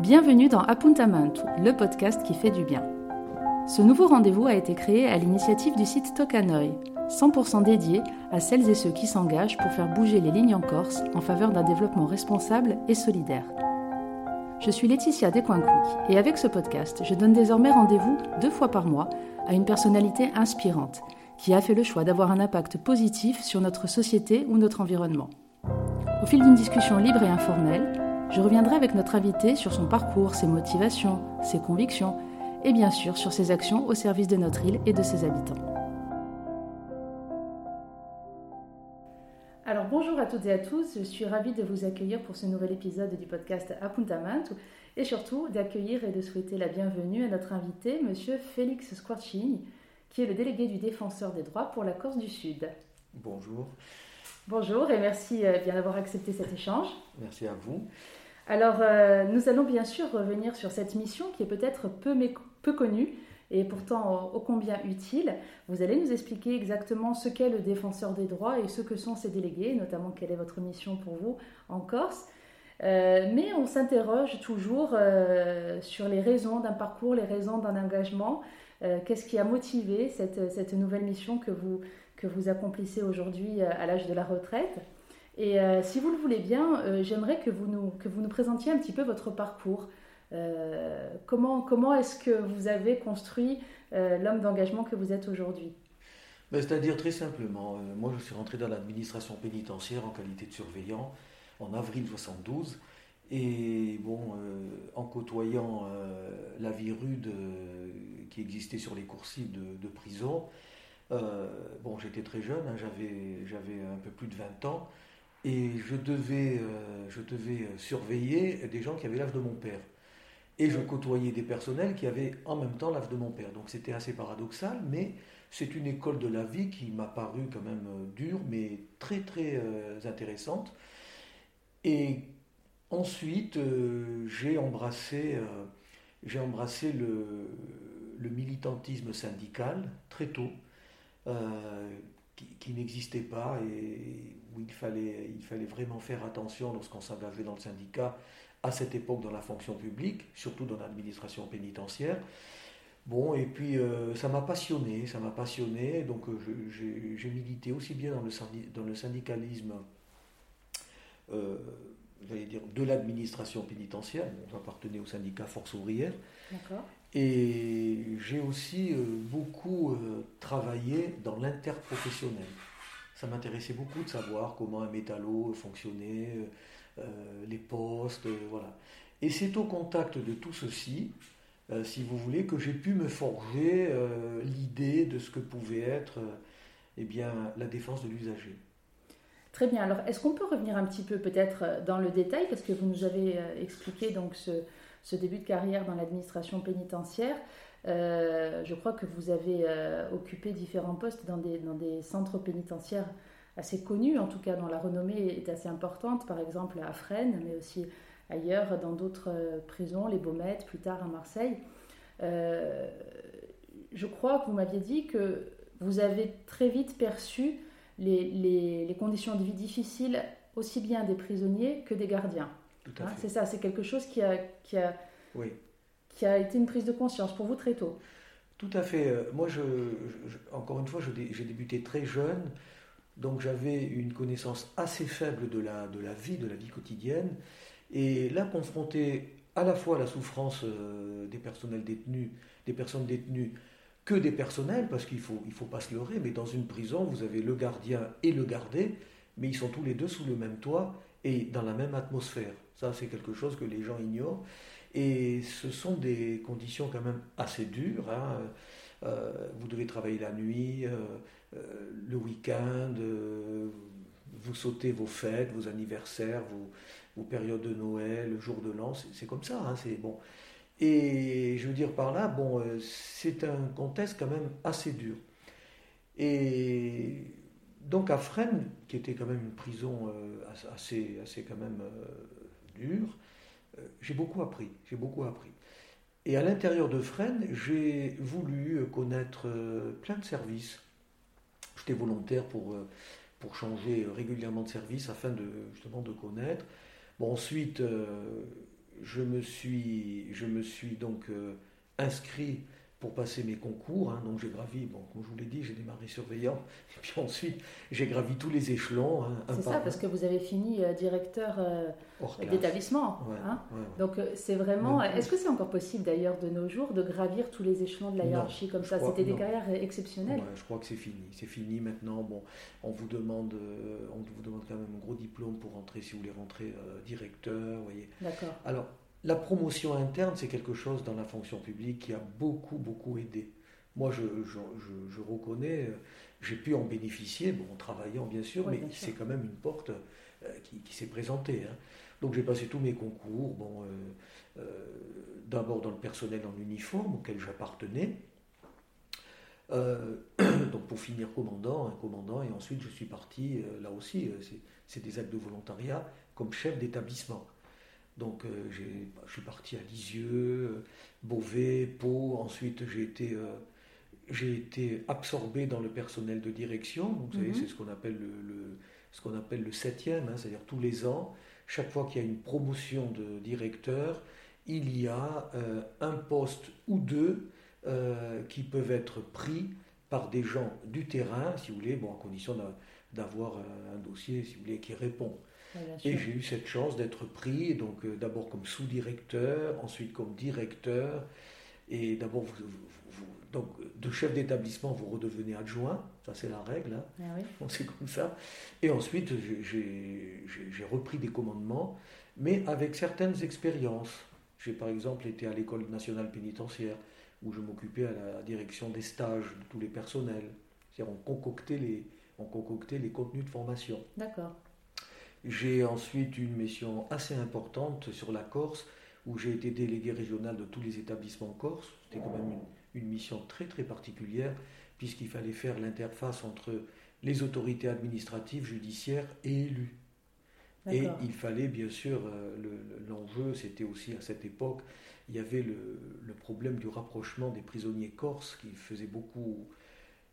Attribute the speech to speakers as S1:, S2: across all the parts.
S1: Bienvenue dans Apuntamento, le podcast qui fait du bien. Ce nouveau rendez-vous a été créé à l'initiative du site Tokanoi, 100% dédié à celles et ceux qui s'engagent pour faire bouger les lignes en Corse en faveur d'un développement responsable et solidaire. Je suis Laetitia Descoinquic et avec ce podcast, je donne désormais rendez-vous deux fois par mois à une personnalité inspirante qui a fait le choix d'avoir un impact positif sur notre société ou notre environnement. Au fil d'une discussion libre et informelle, je reviendrai avec notre invité sur son parcours, ses motivations, ses convictions et bien sûr sur ses actions au service de notre île et de ses habitants. Alors bonjour à toutes et à tous, je suis ravie de vous accueillir pour ce nouvel épisode du podcast Appuntamento et surtout d'accueillir et de souhaiter la bienvenue à notre invité, monsieur Félix Squarcini, qui est le délégué du défenseur des droits pour la Corse du Sud.
S2: Bonjour.
S1: Bonjour et merci euh, bien d'avoir accepté cet échange.
S2: Merci à vous.
S1: Alors, euh, nous allons bien sûr revenir sur cette mission qui est peut-être peu, connue et pourtant ô combien utile. Vous allez nous expliquer exactement ce qu'est le défenseur des droits et ce que sont ses délégués, notamment quelle est votre mission pour vous en Corse. Euh, mais on s'interroge toujours euh, sur les raisons d'un parcours, les raisons d'un engagement. Qu'est-ce qui a motivé cette, cette, nouvelle mission que vous, que vous accomplissez aujourd'hui à l'âge de la retraite? Et euh, si vous le voulez bien, euh, j'aimerais que, vous nous, que vous nous présentiez un petit peu votre parcours. Euh, comment comment est-ce que vous avez construit l'homme d'engagement que vous êtes aujourd'hui?
S2: Ben, C'est-à-dire très simplement, moi je suis rentré dans l'administration pénitentiaire en qualité de surveillant en avril 72. Et bon, en côtoyant la vie rude qui existait sur les coursives de, de prison, bon, j'étais très jeune, hein, j'avais un peu plus de 20 ans. Et je devais, euh, je devais surveiller des gens qui avaient l'âge de mon père. Et je côtoyais des personnels qui avaient en même temps l'âge de mon père. Donc c'était assez paradoxal, mais c'est une école de la vie qui m'a paru quand même euh, dure, mais très très euh, intéressante. Et ensuite, j'ai embrassé, embrassé le, militantisme syndical très tôt, qui, n'existait pas où il fallait, il fallait vraiment faire attention lorsqu'on s'engageait dans le syndicat à cette époque dans la fonction publique, surtout dans l'administration pénitentiaire. Bon, et puis euh, ça m'a passionné, ça m'a passionné, donc euh, j'ai milité aussi bien dans le, dans le syndicalisme, euh, dire, de l'administration pénitentiaire, bon, j'appartenais au syndicat Force ouvrière, et j'ai aussi beaucoup travaillé dans l'interprofessionnel ça m'intéressait beaucoup de savoir comment un métallo fonctionnait, euh, euh, les postes, euh, voilà. Et c'est au contact de tout ceci, si vous voulez, que j'ai pu me forger l'idée de ce que pouvait être eh bien, la défense de l'usager.
S1: Très bien. Alors, est-ce qu'on peut revenir un petit peu peut-être dans le détail, parce que vous nous avez expliqué donc ce, ce début de carrière dans l'administration pénitentiaire. Euh, je crois que vous avez euh, occupé différents postes dans des, dans des centres pénitentiaires assez connus, en tout cas dont la renommée est assez importante, par exemple à Fresnes, mais aussi ailleurs dans d'autres euh, prisons, les Baumettes, plus tard à Marseille. je crois que vous m'aviez dit que vous avez très vite perçu les, les, les, conditions de vie difficiles aussi bien des prisonniers que des gardiens.
S2: Hein,
S1: c'est ça, c'est quelque chose qui a, qui a
S2: oui
S1: qui a été une prise de conscience pour vous très tôt.
S2: Tout à fait. Euh, moi, je, encore une fois, j'ai débuté très jeune, donc j'avais une connaissance assez faible de la, de la vie, de la vie quotidienne. Et là, confronté à la fois à la souffrance euh, des personnels détenus, des personnes détenues, que des personnels, parce qu'il ne faut, il faut pas se leurrer, mais dans une prison, vous avez le gardien et le gardé, mais ils sont tous les deux sous le même toit et dans la même atmosphère. Ça, c'est quelque chose que les gens ignorent. Et ce sont des conditions quand même assez dures. Hein. Euh, vous devez travailler la nuit, euh, euh, le week-end, vous sautez vos fêtes, vos anniversaires, vos, périodes de Noël, le jour de l'an, c'est comme ça. Hein, c'est bon. Et je veux dire par là, bon, c'est un contexte quand même assez dur. Et donc à Fresnes, qui était quand même une prison assez, assez quand même dure, j'ai beaucoup appris, j'ai beaucoup appris. Et à l'intérieur de Fresnes, j'ai voulu connaître euh, plein de services. J'étais volontaire pour, euh, pour changer régulièrement de service afin de justement de connaître. Bon, ensuite, je, me suis, je me suis donc inscrit pour passer mes concours. Hein. donc j'ai gravi, bon, comme je vous l'ai dit, j'ai démarré surveillant, et puis ensuite j'ai gravi tous les échelons. Hein,
S1: c'est ça, parce que vous avez fini euh, directeur euh, d'établissement. Hein. donc euh, c'est vraiment. Est-ce que c'est encore possible d'ailleurs de nos jours de gravir tous les échelons de la hiérarchie comme ça? C'était des carrières exceptionnelles.
S2: je crois que c'est fini. C'est fini maintenant. Bon, on vous demande, on vous demande quand même un gros diplôme pour rentrer si vous voulez rentrer directeur. Voyez.
S1: D'accord.
S2: Alors la promotion interne, c'est quelque chose dans la fonction publique qui a beaucoup, beaucoup aidé. Moi, je, reconnais, euh, j'ai pu en bénéficier, bon, en travaillant bien sûr, mais c'est quand même une porte euh, qui, s'est présentée. Hein. Donc j'ai passé tous mes concours, bon, euh, d'abord dans le personnel en uniforme auquel j'appartenais, donc pour finir commandant, un commandant, et ensuite je suis parti, là aussi, c'est des actes de volontariat, comme chef d'établissement. Donc euh, je suis parti à Lisieux, Beauvais, Pau. Ensuite, j'ai été, euh, été absorbé dans le personnel de direction. Donc, vous savez, mhm. c'est ce qu'on appelle le, ce qu'on appelle le septième, hein, c'est-à-dire tous les ans, chaque fois qu'il y a une promotion de directeur, il y a euh, un poste ou deux qui peuvent être pris par des gens du terrain, si vous voulez, bon, à condition d'avoir un dossier, si vous voulez, qui répond et j'ai eu cette chance d'être pris, donc euh, d'abord comme sous-directeur, ensuite comme directeur, et d'abord donc de chef d'établissement vous redevenez adjoint, ça c'est la règle, hein.
S1: ah
S2: c'est comme ça. Et ensuite j'ai repris des commandements, mais avec certaines expériences. J'ai par exemple été à l'école nationale pénitentiaire où je m'occupais à la direction des stages de tous les personnels. C'est-à-dire on concoctait les, on concoctait les contenus de formation.
S1: D'accord.
S2: J'ai ensuite une mission assez importante sur la Corse, où j'ai été délégué régional de tous les établissements corse. C'était quand même une, mission très très particulière, puisqu'il fallait faire l'interface entre les autorités administratives, judiciaires et élus. Et il fallait bien sûr, euh, l'enjeu c'était aussi à cette époque, il y avait le, problème du rapprochement des prisonniers corses qui faisait beaucoup,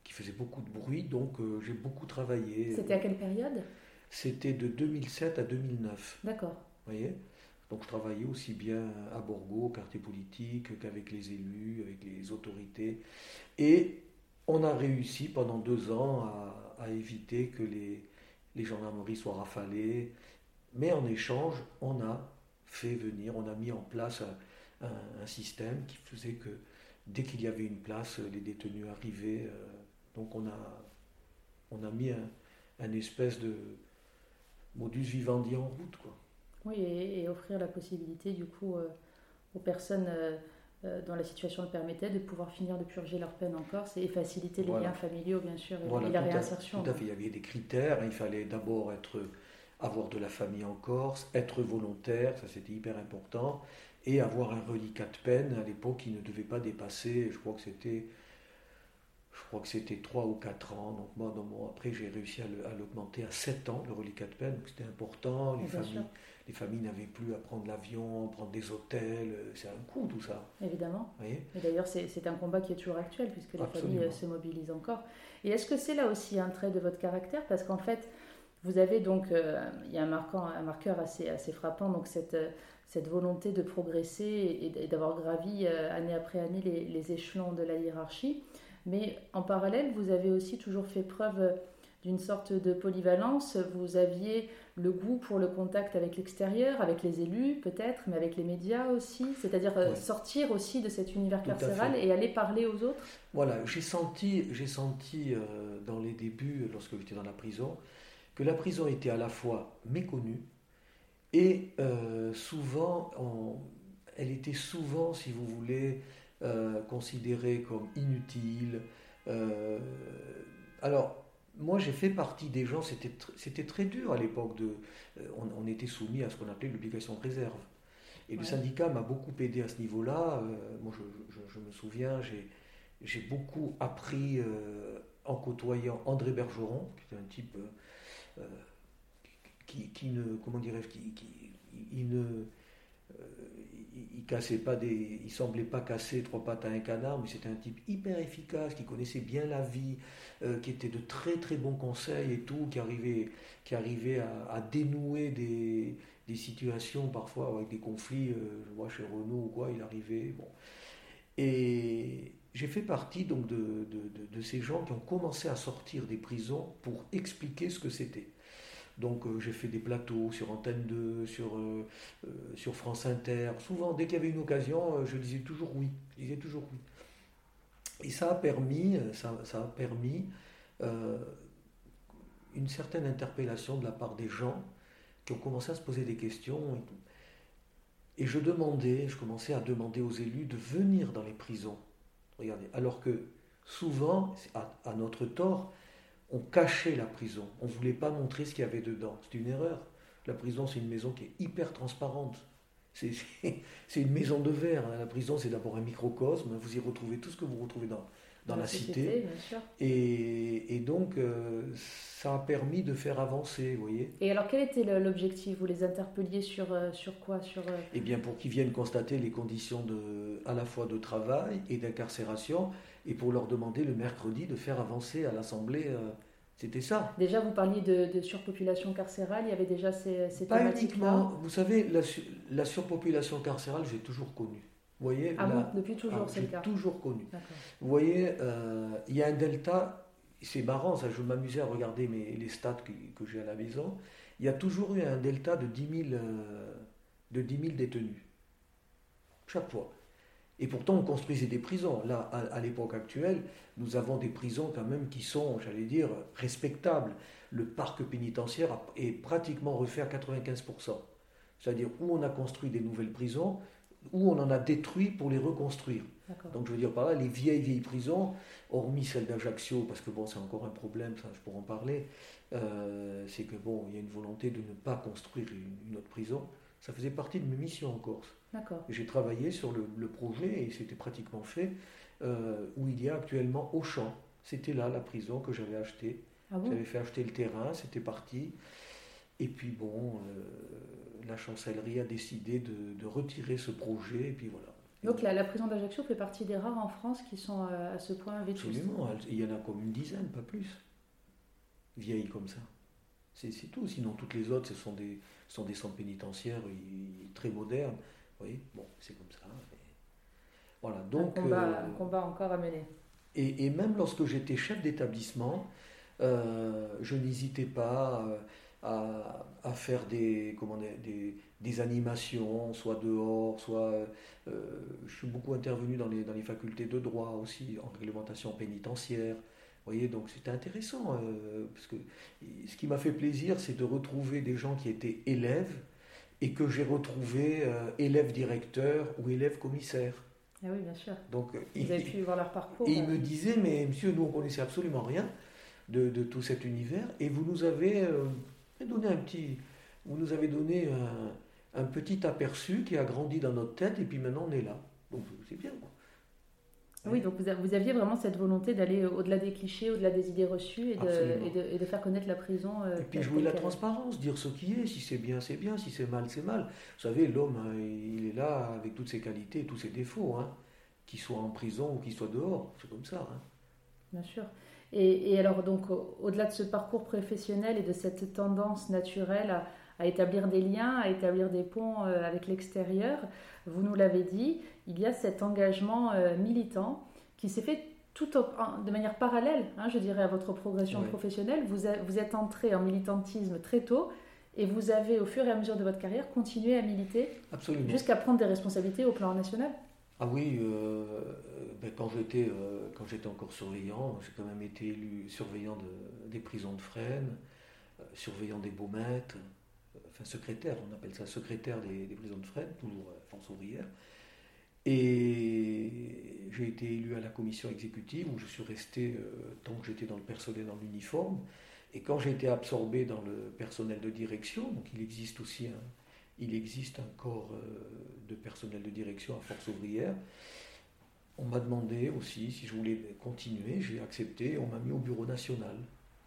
S2: qui faisait beaucoup de bruit, donc euh, j'ai beaucoup travaillé.
S1: C'était à quelle période?
S2: C'était de 2007 à 2009.
S1: D'accord.
S2: Vous voyez? Donc je travaillais aussi bien à Borgo, quartier politique, qu'avec les élus, avec les autorités. Et on a réussi pendant deux ans à, éviter que les, les gendarmeries soient rafalées. Mais en échange, on a fait venir, on a mis en place un, système qui faisait que dès qu'il y avait une place, les détenus arrivaient. Euh, donc on a, on a mis un, un espèce de, modus vivendi en route. Quoi.
S1: Oui, et, offrir la possibilité du coup euh, aux personnes euh, euh, dont la situation le permettait de pouvoir finir de purger leur peine en Corse et faciliter les liens familiaux bien sûr et, la réinsertion.
S2: tout à fait, il y avait des critères, il fallait d'abord être avoir de la famille en Corse, être volontaire, ça c'était hyper important, et avoir un reliquat de peine à l'époque qui ne devait pas dépasser, je crois que c'était je crois que c'était 3 ou 4 ans. Donc moi, dans après, j'ai réussi à l'augmenter à 7 ans, le reliquat de peine. Donc c'était important. Les familles, les familles n'avaient plus à prendre l'avion, prendre des hôtels. C'est un coût tout ça.
S1: Évidemment. Et d'ailleurs, c'est un combat qui est toujours actuel puisque les familles euh, se mobilisent encore. Et est-ce que c'est là aussi un trait de votre caractère? Parce qu'en fait, vous avez donc, euh, il y a un, marquant, un marqueur assez, assez frappant, donc cette, euh, cette volonté de progresser et d'avoir gravi année après année les, les échelons de la hiérarchie. Mais en parallèle, vous avez aussi toujours fait preuve d'une sorte de polyvalence. Vous aviez le goût pour le contact avec l'extérieur, avec les élus peut-être, mais avec les médias aussi. C'est-à-dire euh, sortir aussi de cet univers carcéral et aller parler aux autres.
S2: Voilà, j'ai senti, j'ai senti euh, dans les débuts, lorsque j'étais dans la prison, que la prison était à la fois méconnue et euh, souvent, elle était souvent, si vous voulez, euh, considéré comme inutile. Euh, alors, moi, j'ai fait partie des gens, c'était, c'était très dur à l'époque, de, euh, on, était soumis à ce qu'on appelait l'obligation de réserve. Et le syndicat m'a beaucoup aidé à ce niveau-là. moi, je, me souviens, j'ai, j'ai beaucoup appris en côtoyant André Bergeron, qui était un type qui, qui, ne, comment dirais-je, qui, qui il ne, il, cassait pas des, il semblait pas casser trois pattes à un canard, mais c'était un type hyper efficace, qui connaissait bien la vie, euh, qui était de très très bons conseils et tout, qui arrivait, qui arrivait à, dénouer des, situations parfois avec des conflits, je vois chez Renault ou quoi, il arrivait. Bon. Et j'ai fait partie donc de, de, ces gens qui ont commencé à sortir des prisons pour expliquer ce que c'était. Donc j'ai fait des plateaux sur Antenne 2, sur, sur France Inter. Souvent, dès qu'il y avait une occasion, je disais toujours oui. Disais toujours oui. Et ça a permis, ça, a permis euh, une certaine interpellation de la part des gens qui ont commencé à se poser des questions. Et, je demandais, je commençais à demander aux élus de venir dans les prisons. Regardez, alors que souvent, à, notre tort, on cachait la prison. On ne voulait pas montrer ce qu'il y avait dedans. C'est une erreur. La prison, c'est une maison qui est hyper transparente. C'est une maison de verre. Hein. La prison, c'est d'abord un microcosme. Vous y retrouvez tout ce que vous retrouvez dans, dans, la, cité. Et, et, donc, euh, ça a permis de faire avancer, vous voyez.
S1: Et alors, quel était l'objectif? Vous les interpelliez sur, euh, sur quoi? Sur,
S2: euh, Eh bien, pour qu'ils viennent constater les conditions de, à la fois de travail et d'incarcération, et pour leur demander le mercredi de faire avancer à l'Assemblée c'était ça.
S1: Déjà, vous parliez de, surpopulation carcérale, il y avait déjà ces, ces
S2: Pas uniquement. Vous savez, la, surpopulation carcérale, j'ai toujours connu. Vous voyez,
S1: ah depuis toujours, ah, c'est le cas.
S2: toujours connu. Vous voyez, euh, il y a un delta, c'est marrant, ça, je m'amusais à regarder mes, les stats que, j'ai à la maison. Il y a toujours eu un delta de 10 000, euh, de 10 000 détenus. Chaque fois. Et pourtant, on construisait des prisons. Là, à, l'époque actuelle, nous avons des prisons quand même qui sont, j'allais dire, respectables. Le parc pénitentiaire est pratiquement refait à 95%. C'est-à-dire où on a construit des nouvelles prisons, où on en a détruit pour les reconstruire. Donc je veux dire par là, les vieilles, vieilles prisons, hormis celle d'Ajaccio, parce que bon, c'est encore un problème, ça je pourrais en parler, euh, c'est que bon, il y a une volonté de ne pas construire une autre prison. Ça faisait partie de mes missions en Corse. J'ai travaillé sur le, projet et c'était pratiquement fait, euh, où il y a actuellement Auchan. C'était là la prison que j'avais achetée. Ah j'avais fait acheter le terrain, c'était parti. Et puis bon, euh, la chancellerie a décidé de, retirer ce projet, et puis voilà.
S1: Donc la, la prison d'Ajaccio fait partie des rares en France qui sont euh, à ce point
S2: vétustes. Absolument, il y en a comme une dizaine, pas plus, vieilles comme ça. C'est tout, sinon toutes les autres, ce sont des, sont des centres pénitentiaires très modernes. Oui, bon, c'est comme ça.
S1: Voilà, donc, euh, un combat, encore à mener.
S2: Et, même lorsque j'étais chef d'établissement, euh, je n'hésitais pas euh, à, faire des, comment, des, des, animations, soit dehors, soit... je suis beaucoup intervenu dans les, dans les facultés de droit aussi, en réglementation pénitentiaire. Vous voyez, donc c'était intéressant, parce que ce qui m'a fait plaisir, c'est de retrouver des gens qui étaient élèves, et que j'ai retrouvé euh, élève directeur ou élève commissaire.
S1: Ah oui, bien sûr.
S2: Donc,
S1: Vous il, avez pu voir leur parcours.
S2: Et il me disait, mais monsieur, nous on connaissait absolument rien de, de tout cet univers, et vous nous avez euh, donné un petit, vous nous avez donné un, un, petit aperçu qui a grandi dans notre tête, et puis maintenant on est là. Donc c'est bien. Quoi.
S1: Oui, donc vous, aviez vraiment cette volonté d'aller au-delà des clichés, au-delà des idées reçues et de, et de, faire connaître la prison.
S2: Euh, et puis jouer la transparence, dire ce qui est, si c'est bien, c'est bien, si c'est mal, c'est mal. Vous savez, l'homme, hein, il est là avec toutes ses qualités, tous ses défauts, hein, qu'il soit en prison ou qu'il soit dehors, c'est comme ça. Hein.
S1: Bien sûr. Et, alors, donc, au-delà de ce parcours professionnel et de cette tendance naturelle à, à établir des liens, à établir des ponts euh, avec l'extérieur, vous nous l'avez dit, il y a cet engagement euh, militant qui s'est fait tout de manière parallèle, hein, je dirais, à votre progression professionnelle. Vous, vous êtes entré en militantisme très tôt et vous avez, au fur et à mesure de votre carrière, continué à militer jusqu'à prendre des responsabilités au plan national.
S2: Ah oui, euh, ben quand j'étais quand j'étais encore surveillant, j'ai quand même été élu surveillant des prisons de Fresnes, surveillant des Baumettes, enfin secrétaire, on appelle ça secrétaire des, prisons de Fresnes, toujours euh, force ouvrière. Et j'ai été élu à la commission exécutive où je suis resté euh, tant que j'étais dans le personnel dans l'uniforme. Et quand j'ai été absorbé dans le personnel de direction, donc il existe aussi un, il existe un corps euh, de personnel de direction à force ouvrière, on m'a demandé aussi si je voulais continuer, j'ai accepté, on m'a mis au bureau national.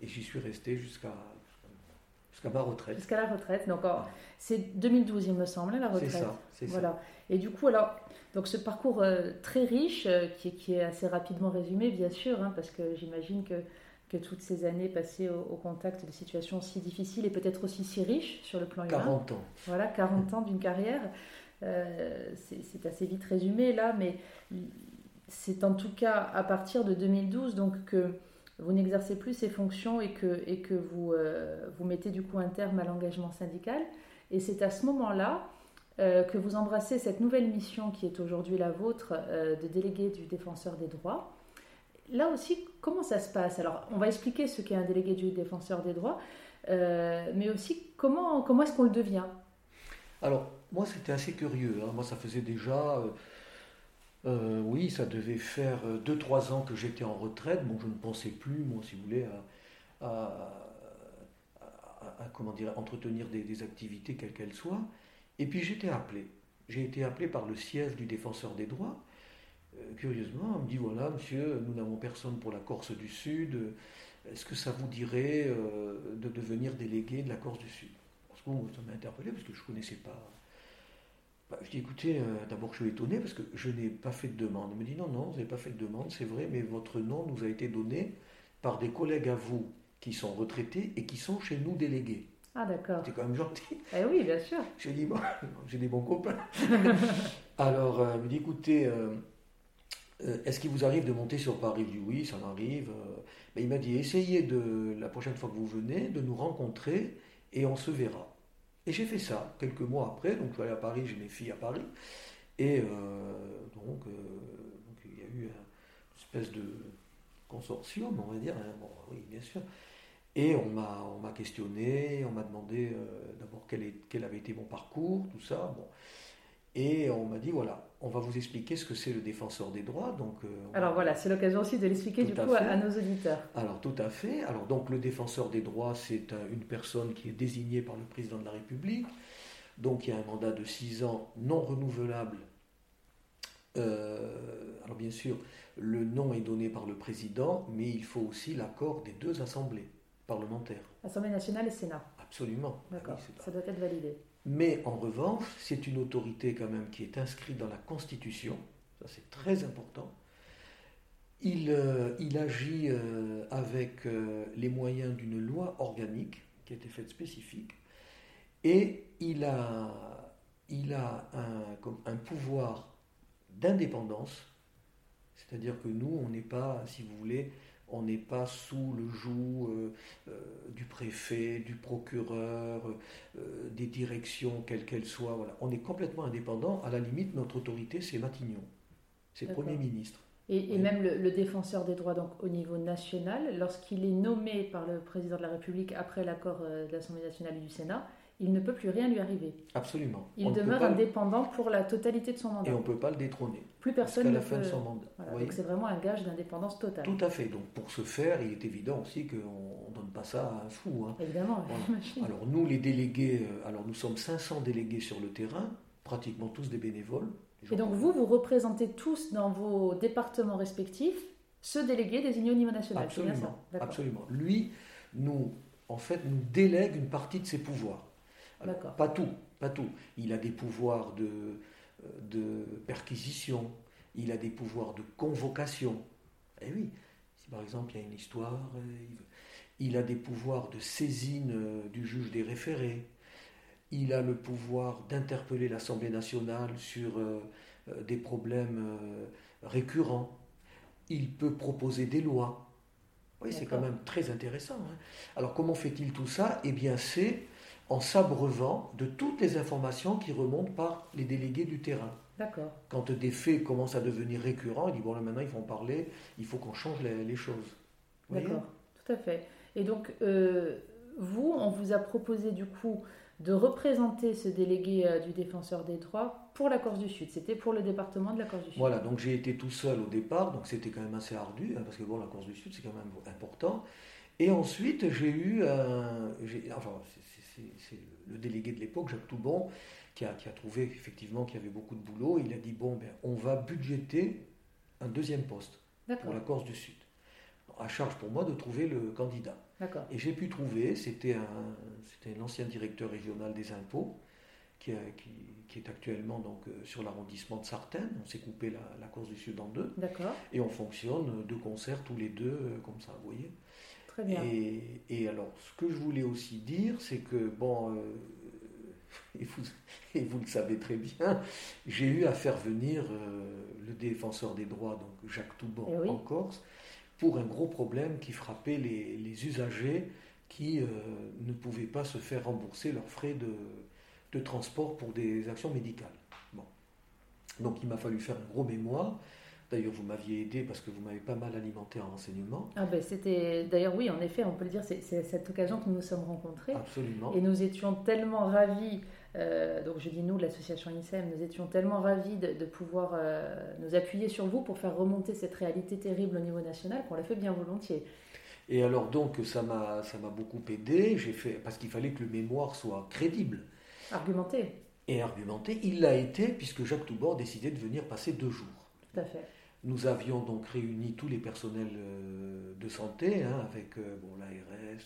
S2: Et j'y suis resté jusqu'à Jusqu'à ma retraite.
S1: Jusqu'à la retraite. Donc, c'est 2012, il me semble, la retraite.
S2: C'est ça, c'est
S1: voilà. Et du coup, alors, donc ce parcours euh, très riche, euh, qui, qui, est assez rapidement résumé, bien sûr, hein, parce que j'imagine que que toutes ces années passées au, contact de situations si difficiles et peut-être aussi si riches sur le plan humain.
S2: 40 ans.
S1: Voilà, 40 ans d'une carrière. Euh, c'est assez vite résumé là, mais c'est en tout cas à partir de 2012 donc que vous n'exercez plus ces fonctions et que, et que vous, euh, vous mettez du coup un terme à l'engagement syndical. Et c'est à ce moment-là euh, que vous embrassez cette nouvelle mission qui est aujourd'hui la vôtre de délégué du défenseur des droits. Là aussi, comment ça se passe? Alors, on va expliquer ce qu'est un délégué du défenseur des droits, mais aussi comment, comment est-ce qu'on le devient?
S2: Alors, moi, c'était assez curieux. Hein. Moi, ça faisait déjà, euh, euh, oui, ça devait faire 2-3 ans que j'étais en retraite. Bon, je ne pensais plus, moi, si vous voulez, à, comment dire, entretenir des, activités, quelles qu'elles soient. Et puis, j'étais appelé. J'ai été appelé par le siège du défenseur des droits. Euh, curieusement, on me dit voilà, monsieur, nous n'avons personne pour la Corse du Sud. Est-ce que ça vous dirait de devenir délégué de la Corse du Sud? Parce que ça m'a interpellé parce que je ne connaissais pas bah, je dis écoutez, euh, d'abord je suis étonné parce que je n'ai pas fait de demande. Il me dit non, non, vous n'avez pas fait de demande, c'est vrai, mais votre nom nous a été donné par des collègues à vous qui sont retraités et qui sont chez nous délégués.
S1: Ah d'accord.
S2: C'est quand même gentil.
S1: Eh oui, bien sûr.
S2: J'ai dit, bon, j'ai des bons copains. Alors, euh, il me dit, écoutez, euh, est-ce qu'il vous arrive de monter sur Paris? Je dis, oui, ça m'arrive. Mais il m'a dit, essayez de, la prochaine fois que vous venez, de nous rencontrer et on se verra. Et j'ai fait ça quelques mois après. Donc je suis allé à Paris, j'ai mes filles à Paris. Et euh, donc, euh, donc, il y a eu une espèce de consortium, on va dire. Hein. Bon, oui, bien sûr. Et on m'a, on m'a questionné, on m'a demandé euh, d'abord quel, est, quel avait été mon parcours, tout ça. Bon. Et on m'a dit voilà, on va vous expliquer ce que c'est le défenseur des droits. Donc,
S1: euh, Alors voilà, c'est l'occasion aussi de l'expliquer du coup à, nos auditeurs.
S2: Alors tout à fait. Alors donc le défenseur des droits, c'est une personne qui est désignée par le président de la République. Donc il y a un mandat de six ans non renouvelable. Euh, alors bien sûr, le nom est donné par le président, mais il faut aussi l'accord des deux assemblées parlementaires.
S1: Assemblée nationale et Sénat.
S2: Absolument.
S1: D'accord, ça doit être validé.
S2: Mais en revanche, c'est une autorité quand même qui est inscrite dans la Constitution, ça c'est très important. Il, euh, agit euh, avec euh, les moyens d'une loi organique qui a été faite spécifique, et il a, il a un, un pouvoir d'indépendance, c'est-à-dire que nous, on n'est pas, si vous voulez, on n'est pas sous le joug euh, euh, du préfet, du procureur, euh, des directions, quelles qu'elles soient. Voilà. On est complètement indépendant. À la limite, notre autorité, c'est Matignon. C'est le Premier ministre.
S1: Et, même le, défenseur des droits donc, au niveau national, lorsqu'il est nommé par le président de la République après l'accord de l'Assemblée nationale et du Sénat, il ne peut plus rien lui arriver.
S2: Absolument.
S1: Il demeure indépendant pour la totalité de son mandat.
S2: Et on ne peut pas le détrôner.
S1: Plus personne
S2: ne
S1: la
S2: fin de son mandat.
S1: donc c'est vraiment un gage d'indépendance totale.
S2: Tout à fait. Donc pour ce faire, il est évident aussi qu'on ne donne pas ça à un fou. Hein.
S1: Évidemment.
S2: Alors nous, les délégués, euh, alors nous sommes 500 délégués sur le terrain, pratiquement tous des bénévoles.
S1: Et donc vous, vous représentez tous dans vos départements respectifs ce délégué désigné au niveau national.
S2: Absolument. Absolument. Lui, nous, en fait, nous délègue une partie de ses pouvoirs pas tout, pas tout. Il a des pouvoirs de, euh, de perquisition, il a des pouvoirs de convocation. Eh oui, si par exemple il y a une histoire, euh, il a des pouvoirs de saisine euh, du juge des référés, il a le pouvoir d'interpeller l'Assemblée nationale sur des problèmes récurrents, il peut proposer des lois. Oui, c'est quand même très intéressant. Hein. Alors comment fait-il tout ça? Eh bien, c'est en s'abreuvant de toutes les informations qui remontent par les délégués du terrain.
S1: D'accord.
S2: Quand des faits commencent à devenir récurrents, il dit bon là maintenant ils vont parler, il faut qu'on change les, choses.
S1: D'accord, tout à fait. Et donc euh, vous, on vous a proposé du coup de représenter ce délégué euh, du défenseur des droits pour la Corse du Sud. C'était pour le département de la Corse du Sud.
S2: Voilà, donc j'ai été tout seul au départ, donc c'était quand même assez ardu, hein, parce que bon, la Corse du Sud c'est quand même important. Et ensuite j'ai eu un, enfin c'est le délégué de l'époque, Jacques Toubon, qui a, qui a, trouvé effectivement qu'il y avait beaucoup de boulot. Il a dit bon, ben, on va budgéter un deuxième poste pour la Corse du Sud. À charge pour moi de trouver le candidat. Et j'ai pu trouver, c'était l'ancien directeur régional des impôts, qui, qui, est actuellement donc, euh, sur l'arrondissement de Sartène. On s'est coupé la, Corse du Sud en deux. Et on fonctionne de concert tous les deux, euh, comme ça, vous voyez.
S1: Très bien.
S2: Et, alors, ce que je voulais aussi dire, c'est que, bon, euh, et, vous, et, vous, le savez très bien, j'ai eu à faire venir euh, le défenseur des droits, donc Jacques Toubon,
S1: Eh oui.
S2: en Corse, pour un gros problème qui frappait les, les usagers qui euh, ne pouvaient pas se faire rembourser leurs frais de, de transport pour des actions médicales. Bon. Donc il m'a fallu faire un gros mémoire. D'ailleurs, vous m'aviez aidé parce que vous m'avez pas mal alimenté en renseignements.
S1: Ah ben c'était d'ailleurs oui en effet on peut le dire c'est cette occasion que nous nous sommes rencontrés
S2: Absolument.
S1: et nous étions tellement ravis euh, donc je dis nous de l'association INSEM nous étions tellement ravis de, de pouvoir euh, nous appuyer sur vous pour faire remonter cette réalité terrible au niveau national qu'on l'a fait bien volontiers.
S2: Et alors donc ça m'a ça m'a beaucoup aidé. J'ai fait parce qu'il fallait que le mémoire soit crédible
S1: Argumenté,
S2: et argumenté. Il l'a été puisque Jacques Toubord décidait de venir passer deux jours.
S1: tout à fait.
S2: Nous avions donc réuni tous les personnels euh, de santé, hein, avec euh, bon, l'ARS.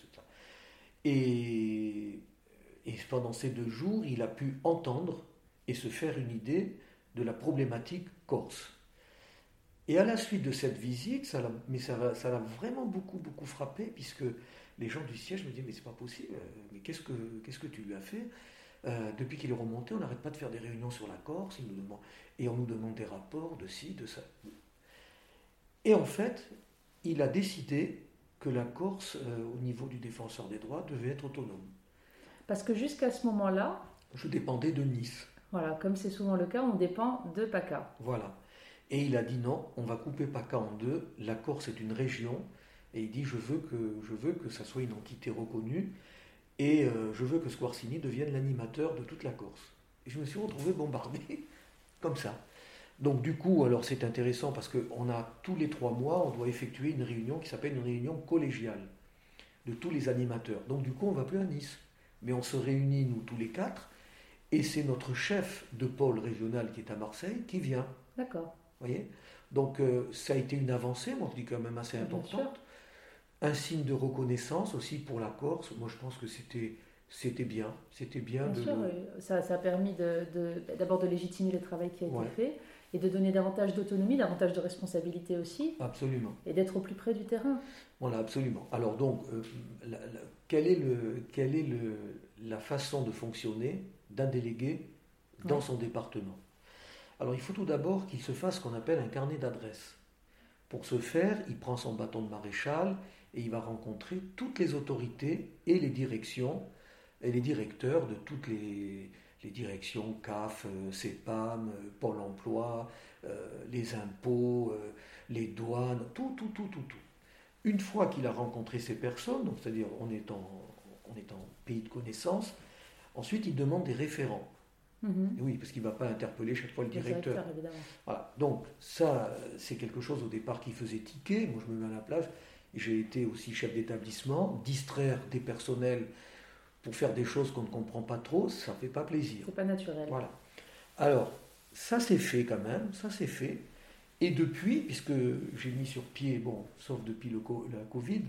S2: Et, et pendant ces deux jours, il a pu entendre et se faire une idée de la problématique corse. Et à la suite de cette visite, ça l'a, mais ça, vraiment beaucoup, beaucoup frappé, puisque les gens du siège me disaient, mais c'est pas possible, euh, mais qu'est-ce que, qu'est-ce que tu lui as fait? Depuis qu'il est remonté, on n'arrête pas de faire des réunions sur la Corse, nous et on nous demande des rapports de ci, de ça. Et en fait, il a décidé que la Corse, euh, au niveau du défenseur des droits, devait être autonome.
S1: Parce que jusqu'à ce moment-là,
S2: Je dépendais de Nice.
S1: voilà, comme c'est souvent le cas, on dépend de PACA.
S2: Voilà. Et il a dit non, on va couper PACA en deux. La Corse est une région. Et il dit je veux que, je veux que ça soit une entité reconnue. Et euh, je veux que Squarcini devienne l'animateur de toute la Corse. Et je me suis retrouvé bombardé comme ça. Donc du coup, alors c'est intéressant parce qu'on a tous les trois mois, on doit effectuer une réunion qui s'appelle une réunion collégiale de tous les animateurs. Donc du coup, on va plus à Nice. Mais on se réunit, nous, tous les quatre. Et c'est notre chef de pôle régional qui est à Marseille qui vient
S1: D'accord.
S2: voyez? Donc euh, ça a été une avancée, moi je dis quand même assez importante. Un signe de reconnaissance aussi pour la Corse. Moi je pense que c'était c'était bien, c'était bien,
S1: Bien
S2: de
S1: sûr,
S2: le-
S1: ça, ça a permis de- d'abord de, légitimer le travail qui a été
S2: Ouais.
S1: fait et de donner davantage d'autonomie, davantage de responsabilité aussi,
S2: absolument.
S1: et d'être au plus près du terrain.
S2: Voilà, absolument. Alors donc, euh, la- la- quelle est, le, quelle est le, la façon de fonctionner d'un délégué dans
S1: Ouais.
S2: son département? Alors il faut tout d'abord qu'il se fasse ce qu'on appelle un carnet d'adresses. Pour ce faire, il prend son bâton de maréchal et il va rencontrer toutes les autorités et les directions et les directeurs de toutes les, les directions CAF, euh, CEPAM, euh, Pôle emploi, euh, les impôts, les douanes, tout, tout, tout, tout, tout. Une fois qu'il a rencontré ces personnes, c'est-à-dire on est en, on est en pays de connaissance, ensuite il demande des référents.
S1: Mhm.
S2: Oui, parce qu'il ne va pas interpeller chaque fois le
S1: Le
S2: directeur. Voilà. Donc ça, c'est quelque chose au départ qui faisait tiquer. Moi, je me mets à la place. J'ai été aussi chef d'établissement, distraire des personnels pour faire des choses qu'on ne comprend pas trop, ça ne fait pas plaisir.
S1: C'est pas naturel.
S2: Voilà. Alors, ça c'est fait quand même, ça c'est fait. Et depuis, puisque j'ai mis sur pied, bon, sauf depuis le la Covid,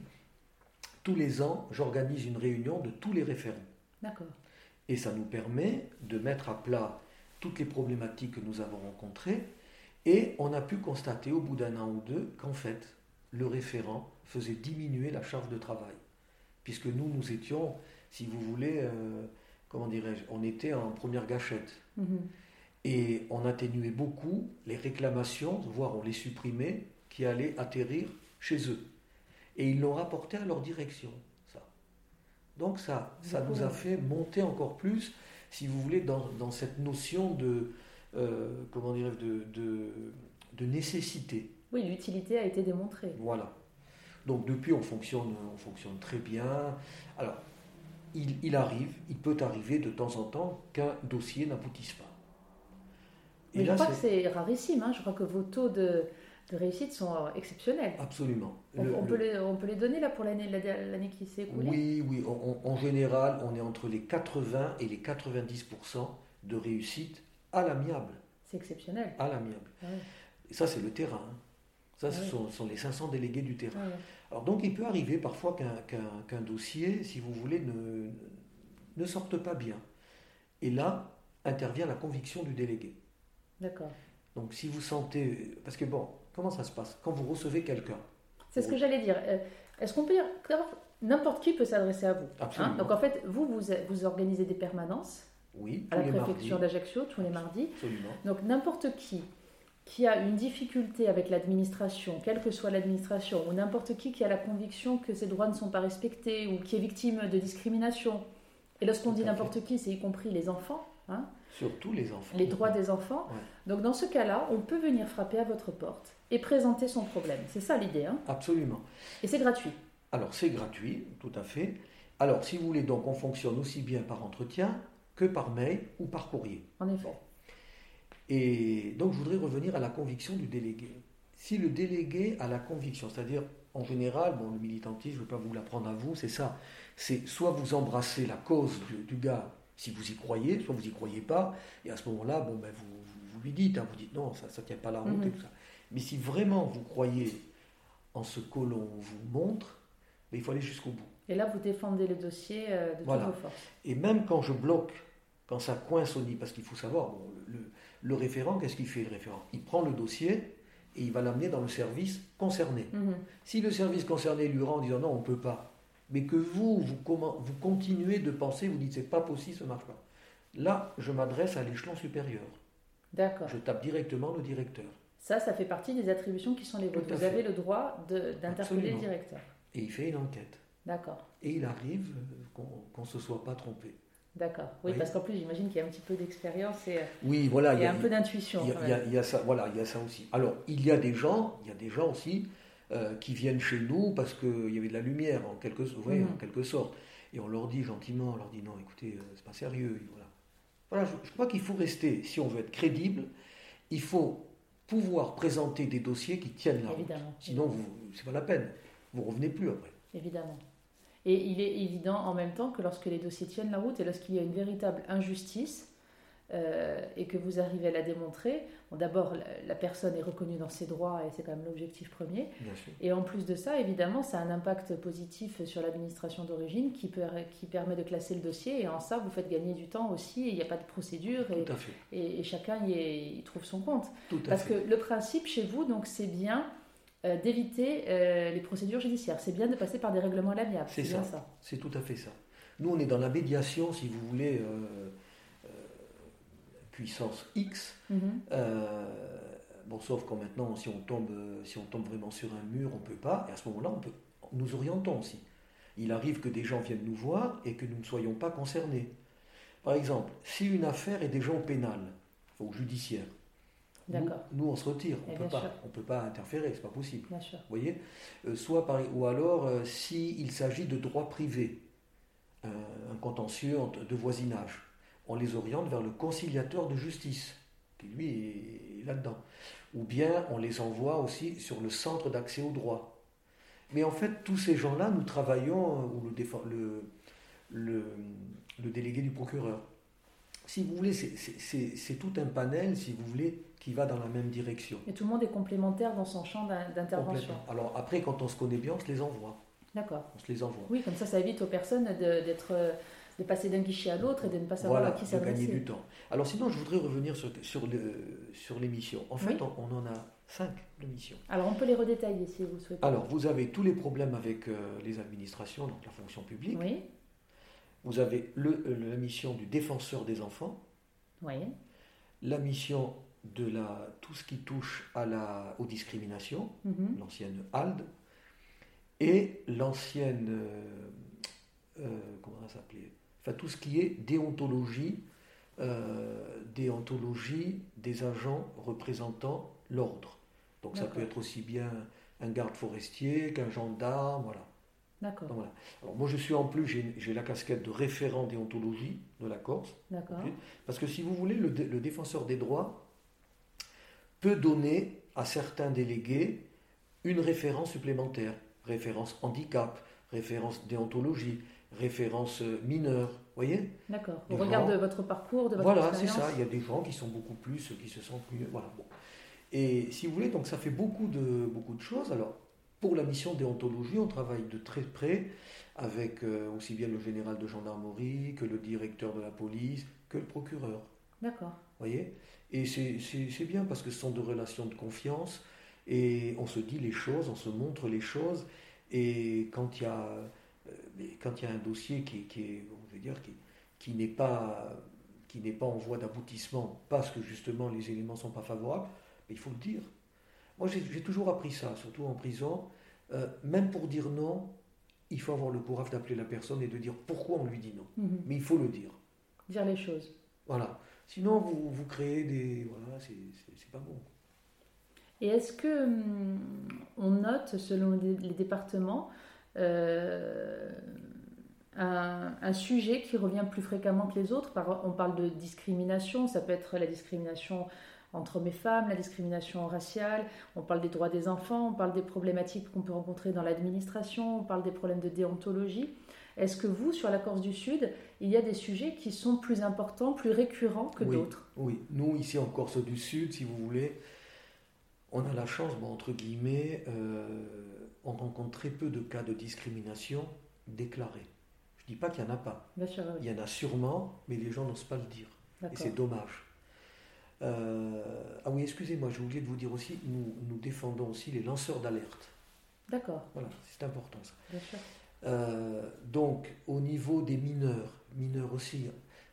S2: tous les ans, j'organise une réunion de tous les référents.
S1: D'accord.
S2: Et ça nous permet de mettre à plat toutes les problématiques que nous avons rencontrées. Et on a pu constater au bout d'un an ou deux qu'en fait, le référent faisait diminuer la charge de travail. Puisque nous, nous étions, si vous voulez, euh, comment dirais-je, on était en première gâchette.
S1: Mhm.
S2: Et on atténuait beaucoup les réclamations, voire on les supprimait, qui allaient atterrir chez eux. Et ils l'ont rapporté à leur direction, ça. Donc ça, ça nous a fait monter encore plus, si vous voulez, dans, dans cette notion de, euh, comment dirais de, de, de nécessité.
S1: Oui, l'utilité a été démontrée.
S2: Voilà. Donc depuis, on fonctionne, on fonctionne très bien. Alors, il, il arrive, il peut arriver de temps en temps qu'un dossier n'aboutisse pas. Et
S1: Mais
S2: là,
S1: je crois que c'est rarissime. hein. Je crois que vos taux de, de réussite sont euh, exceptionnels.
S2: Absolument.
S1: On,
S2: Le-
S1: on
S2: le-
S1: peut les, on peut les donner là pour l'année la- l'année qui s'est écoulée?
S2: Oui, oui. on- en général, on est entre les 80 et les 90% de réussite à l'amiable.
S1: C'est exceptionnel.
S2: À l'amiable.
S1: Ah ouais.
S2: Et ça, c'est le terrain. hein. Ça, ce sont, sont les 500 délégués du terrain. Alors donc, il peut arriver parfois qu'un dossier, si vous voulez, ne, ne sorte pas bien. Et là, intervient la conviction du délégué.
S1: D'accord.
S2: Donc, si vous sentez... Parce que bon, comment ça se passe? Quand vous recevez quelqu'un,
S1: C'est ce que j'allais dire. Euh, Est-ce qu'on peut dire n'importe qui peut s'adresser à vous hein?
S2: Absolument.
S1: Donc en fait, vous, vous, vous organisez des permanences
S2: Oui,
S1: à la préfecture d'Ajaccio tous les mardis.
S2: Absolument.
S1: Donc n'importe qui qui a une difficulté avec l'administration, quelle que soit l'administration, ou n'importe qui qui a la conviction que ses droits ne sont pas respectés, ou qui est victime de discrimination, et lorsqu'on dit n'importe qui, c'est y compris les enfants, hein,
S2: Surtout les enfants.
S1: les droits des enfants.
S2: Ouais.
S1: Donc dans ce cas-là, on peut venir frapper à votre porte et présenter son problème. C'est ça l'idée. hein.
S2: Absolument.
S1: Et c'est gratuit.
S2: Alors c'est gratuit, tout à fait. Alors si vous voulez, donc on fonctionne aussi bien par entretien que par mail ou par courrier.
S1: En effet.
S2: Et donc je voudrais revenir à la conviction du délégué. Si le délégué a la conviction, c'est-à-dire en général, bon, le militantisme, je ne vais pas vous l'apprendre à vous, c'est ça. C'est soit vous embrassez la cause du, du gars si vous y croyez, soit vous n'y croyez pas, et à ce moment-là, bon, ben, vous, vous- vous lui dites, hein, vous dites non, ça ne tient pas la route et
S1: Mhm.
S2: tout ça. Mais si vraiment vous croyez en ce que l'on vous montre, ben, il faut aller jusqu'au bout.
S1: Et là, vous défendez le dossier euh, de
S2: Voilà.
S1: toutes vos forces.
S2: Et même quand je bloque, quand ça coince au nid, parce qu'il faut savoir, bon, le, le référent, qu'est-ce qu'il fait le référent? Il prend le dossier et il va l'amener dans le service concerné.
S1: Mhm.
S2: Si le service concerné lui rend en disant non, on ne peut pas, mais que vous, vous, comment- vous continuez de penser, vous dites c'est pas possible, ça ne marche pas. Là, je m'adresse à l'échelon supérieur.
S1: D'accord.
S2: Je tape directement le directeur.
S1: Ça, ça fait partie des attributions qui sont les vôtres. Vous
S2: fait.
S1: avez le droit d'interpeller le directeur.
S2: Et il fait une enquête.
S1: D'accord.
S2: Et il arrive euh, qu'on ne se soit pas trompé.
S1: D'accord. Oui,
S2: Oui.
S1: parce qu'en plus, j'imagine qu'il y a un petit peu d'expérience et euh,
S2: Oui, voilà.
S1: il y a un peu d'intuition.
S2: Il y, a, il il y ça, voilà, il y a ça aussi. Alors, il y a des gens, il y a des gens aussi euh, qui viennent chez nous parce qu'il y avait de la lumière, en quelque, ouais,
S1: Mhm.
S2: en quelque sorte. Et on leur dit gentiment, on leur dit non, écoutez, euh, c'est pas sérieux. Voilà, voilà je, je crois qu'il faut rester, si on veut être crédible, il faut pouvoir présenter des dossiers qui tiennent la route.
S1: Évidemment.
S2: Sinon, vous, c'est pas la peine. Vous revenez plus après.
S1: Évidemment. Et il est évident en même temps que lorsque les dossiers tiennent la route et lorsqu'il y a une véritable injustice euh, et que vous arrivez à la démontrer, bon, d'abord la, la personne est reconnue dans ses droits et c'est quand même l'objectif premier. Et en plus de ça, évidemment, ça a un impact positif sur l'administration d'origine qui, peut- qui permet de classer le dossier et en ça, vous faites gagner du temps aussi et il n'y a pas de procédure et, et- et chacun y, est- y trouve son compte.
S2: Tout à
S1: Parce
S2: fait.
S1: que le principe chez vous, donc, c'est bien euh, d'éviter euh, les procédures judiciaires. C'est bien de passer par des règlements à l'amiable.
S2: C'est ça.
S1: ça.
S2: C'est tout à fait ça. Nous, on est dans la médiation, si vous voulez, euh, puissance X.
S1: Mhm.
S2: Bon, sauf quand maintenant, si on, tombe, si on tombe vraiment sur un mur, on ne peut pas. Et à ce moment-là, on peut, nous orientons aussi. Il arrive que des gens viennent nous voir et que nous ne soyons pas concernés. Par exemple, si une affaire est déjà au pénal, au judiciaire, nous, on se retire. On
S1: Et
S2: ne peut pas.
S1: sûr.
S2: On peut pas interférer, c'est pas possible.
S1: bien sûr.
S2: Vous voyez Euh, Soit par, ou alors euh, s'il s'agit de droit privé, euh, un contentieux de voisinage, on les oriente vers le conciliateur de justice, qui lui est, là-dedans. Ou bien on les envoie aussi sur le centre d'accès au droit. Mais en fait, tous ces gens-là, nous travaillons, euh, ou le, défend- le, le, le délégué du procureur. Si vous voulez, c'est tout un panel, si vous voulez, qui va dans la même direction.
S1: Et tout le monde est complémentaire dans son champ d'in- d'intervention.
S2: Alors après, quand on se connaît bien, on se les envoie.
S1: D'accord.
S2: On se les envoie.
S1: Oui, comme ça, ça évite aux personnes de, d'être, de passer d'un guichet à l'autre et de ne pas savoir
S2: Voilà,
S1: à qui
S2: de gagner
S1: s'adresser.
S2: du temps. Alors sinon, je voudrais revenir sur, sur, le, sur l'émission. En fait,
S1: Oui.
S2: on, on en a cinq d'émissions.
S1: Alors, on peut les redétailler si vous souhaitez.
S2: Alors, vous avez tous les problèmes avec euh, les administrations, donc la fonction publique.
S1: Oui,
S2: Vous avez le- euh, la mission du défenseur des enfants,
S1: oui,
S2: la mission de la, tout ce qui touche à la, aux discriminations,
S1: mhm,
S2: l'ancienne HALD, et l'ancienne, euh, euh, comment ça s'appelait Enfin, tout ce qui est déontologie, euh, déontologie des agents représentant l'ordre. Donc ça peut être aussi bien un garde forestier qu'un gendarme, voilà.
S1: d'accord,
S2: voilà. Alors moi je suis en plus, j'ai la casquette de référent déontologie de la Corse.
S1: d'accord.
S2: Parce que si vous voulez, le défenseur des droits peut donner à certains délégués une référence supplémentaire, référence handicap, référence déontologie, référence euh, mineure, voyez?
S1: D'accord. Au regard de votre parcours, de votre
S2: Voilà, c'est ça, il y a des gens qui sont beaucoup plus, qui se sentent mieux, voilà. bon. Et si vous voulez, donc ça fait beaucoup de, beaucoup de choses. Alors, pour la mission déontologie, on travaille de très près avec euh, aussi bien le général de gendarmerie que le directeur de la police, que le procureur.
S1: D'accord,
S2: voyez? Et c'est bien parce que ce sont de relations de confiance et on se dit les choses, on se montre les choses Et quand il y a, quand il y a un dossier qui, qui est, je veux dire, qui, qui n'est pas, qui n'est pas en voie d'aboutissement parce que justement les éléments ne sont pas favorables, il faut le dire. Moi, j'ai toujours appris ça, surtout en prison. même pour dire non, il faut avoir le courage d'appeler la personne et de dire pourquoi on lui dit non. Mhm. Mais il faut le dire.
S1: Dire les choses.
S2: Voilà. Sinon, vous, vous créez des. Voilà, c'est pas bon.
S1: Et est-ce que hum, on note, selon les départements, euh, un, un, sujet qui revient plus fréquemment que les autres? On parle de discrimination, ça peut être la discrimination entre hommes et femmes, la discrimination raciale, on parle des droits des enfants, on parle des problématiques qu'on peut rencontrer dans l'administration, on parle des problèmes de déontologie. Est-ce que vous, sur la Corse du Sud, il y a des sujets qui sont plus importants, plus récurrents que d'autres?
S2: Oui, nous, ici en Corse du Sud, si vous voulez, on a la chance, bon, entre guillemets, euh, on rencontre très peu de cas de discrimination déclarés. Je ne dis pas qu'il n'y en a pas. Il y en a sûrement, mais les gens n'osent pas le dire. Et c'est dommage. Euh, ah oui, excusez-moi, j'ai oublié de vous dire aussi, nous, nous défendons aussi les lanceurs d'alerte.
S1: D'accord.
S2: Voilà, c'est important ça. Bien sûr. Euh, donc, au niveau des mineurs, mineurs aussi,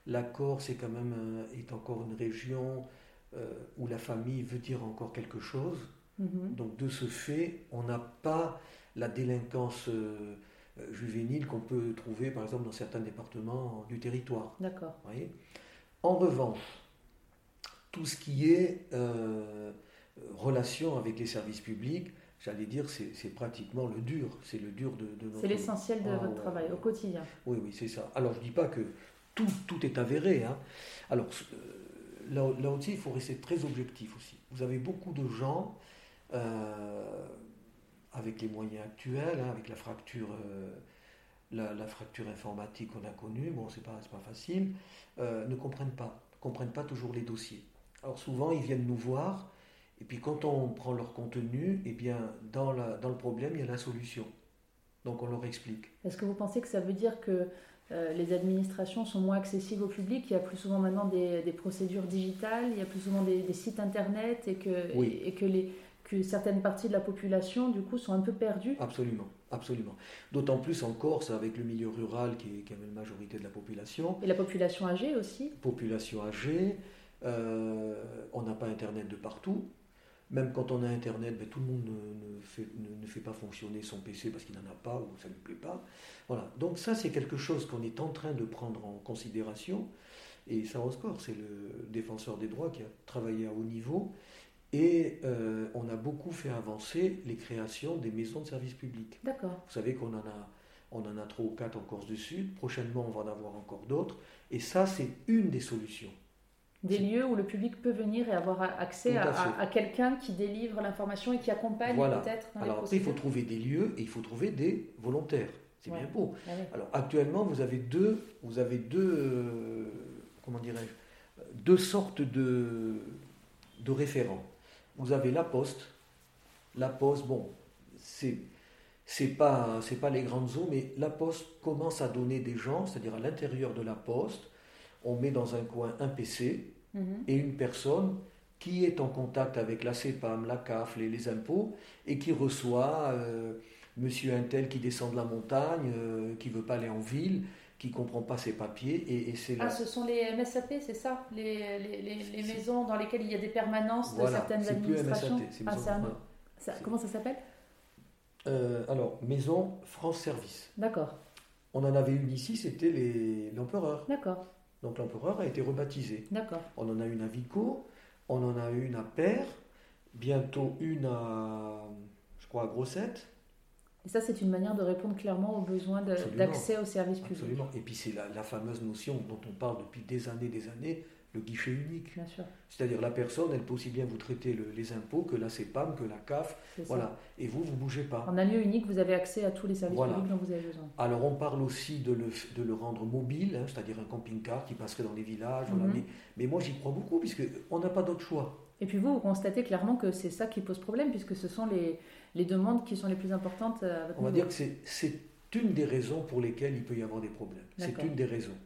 S2: la Corse est quand même euh, est encore une région où la famille veut dire encore quelque chose. Mhm. Donc, de ce fait, on n'a pas la délinquance juvénile qu'on peut trouver, par exemple, dans certains départements du territoire.
S1: D'accord.
S2: En revanche, tout ce qui est euh, relation avec les services publics, j'allais dire, c'est pratiquement le dur. C'est le dur de,
S1: notre... C'est l'essentiel de ah, votre travail au quotidien.
S2: Oui, oui, c'est ça. Alors, je ne dis pas que tout, tout est avéré. Hein. Alors, euh, là, là, aussi, il faut rester très objectif aussi. Vous avez beaucoup de gens, euh, avec les moyens actuels, hein, avec la fracture... la, la, fracture informatique qu'on a connue, bon, c'est pas, pas facile, ne comprennent pas, comprennent pas toujours les dossiers. Alors souvent, ils viennent nous voir, et puis quand on prend leur contenu, eh bien, dans, la, dans le problème, il y a la solution. Donc on leur explique.
S1: Est-ce que vous pensez que ça veut dire que euh, les administrations sont moins accessibles au public? Il y a plus souvent maintenant des, des procédures digitales, il y a plus souvent des, sites internet, et que, et, que, les, que certaines parties de la population, du coup, sont un peu perdues?
S2: Absolument. Absolument. D'autant plus en Corse, avec le milieu rural qui, qui avait la majorité de la population.
S1: Et la population âgée aussi?
S2: Population âgée. Euh, on n'a pas Internet de partout. Même quand on a Internet, ben, tout le monde ne, fait, ne, fait, pas fonctionner son PC parce qu'il n'en a pas ou ça ne lui plaît pas. Voilà. Donc ça, c'est quelque chose qu'on est en train de prendre en considération. Et Saroscor, c'est le défenseur des droits qui a travaillé à haut niveau. Et euh, on a beaucoup fait avancer les créations des maisons de services publics.
S1: D'accord.
S2: Vous savez qu'on en a, on en a trois ou quatre en Corse du Sud. Prochainement, on va en avoir encore d'autres. Et ça, c'est une des solutions
S1: des lieux où le public peut venir et avoir accès à, quelqu'un qui délivre l'information et qui accompagne peut-être.
S2: Alors après, il faut trouver des lieux et il faut trouver des volontaires. C'est bien beau. Ah Alors actuellement, vous avez deux, vous avez deux, euh, comment dirais-je, deux sortes de, de référents. Vous avez la Poste. La Poste, bon, c'est c'est pas c'est pas les grandes eaux, mais la Poste commence à donner des gens, c'est-à-dire à l'intérieur de la Poste, on met dans un coin un PC mhm. et une personne qui est en contact avec la CEPAM, la CAF, les, impôts, et qui reçoit euh, monsieur Intel qui descend de la montagne, euh, qui veut pas aller en ville, qui comprend pas ses papiers, et, c'est
S1: Ah, ce sont les MSAP, c'est ça? Les, les, maisons dans lesquelles il y a des permanences de certaines administrations?
S2: Plus MSAP,
S1: ah, Comment ça s'appelle?
S2: Euh, Alors, Maison France Service.
S1: D'accord.
S2: On en avait une ici, c'était l'empereur.
S1: D'accord.
S2: Donc l'empereur a été rebaptisé.
S1: D'accord.
S2: On en a une à Vico, on en a une à Père, bientôt une à, je crois, à Grossette.
S1: Et ça, c'est une manière de répondre clairement aux besoins d'accès aux services publics.
S2: Absolument. Et puis c'est la, la, fameuse notion dont on parle depuis des années, des années, le guichet unique. C'est-à-dire la personne, elle peut aussi bien vous traiter les impôts que la CEPAM, que la CAF. Voilà. Et vous, vous ne bougez pas.
S1: En un lieu unique, vous avez accès à tous les services publics dont vous avez besoin.
S2: Alors on parle aussi de le, de le rendre mobile, hein, c'est-à-dire un camping-car qui passerait dans les villages. Mhm. mais, mais, moi j'y crois beaucoup, puisqu'on n'a pas d'autre choix.
S1: Et puis vous, vous constatez clairement que c'est ça qui pose problème, puisque ce sont les, les demandes qui sont les plus importantes à
S2: votre On va dire que c'est une des raisons pour lesquelles il peut y avoir des problèmes. C'est une des raisons.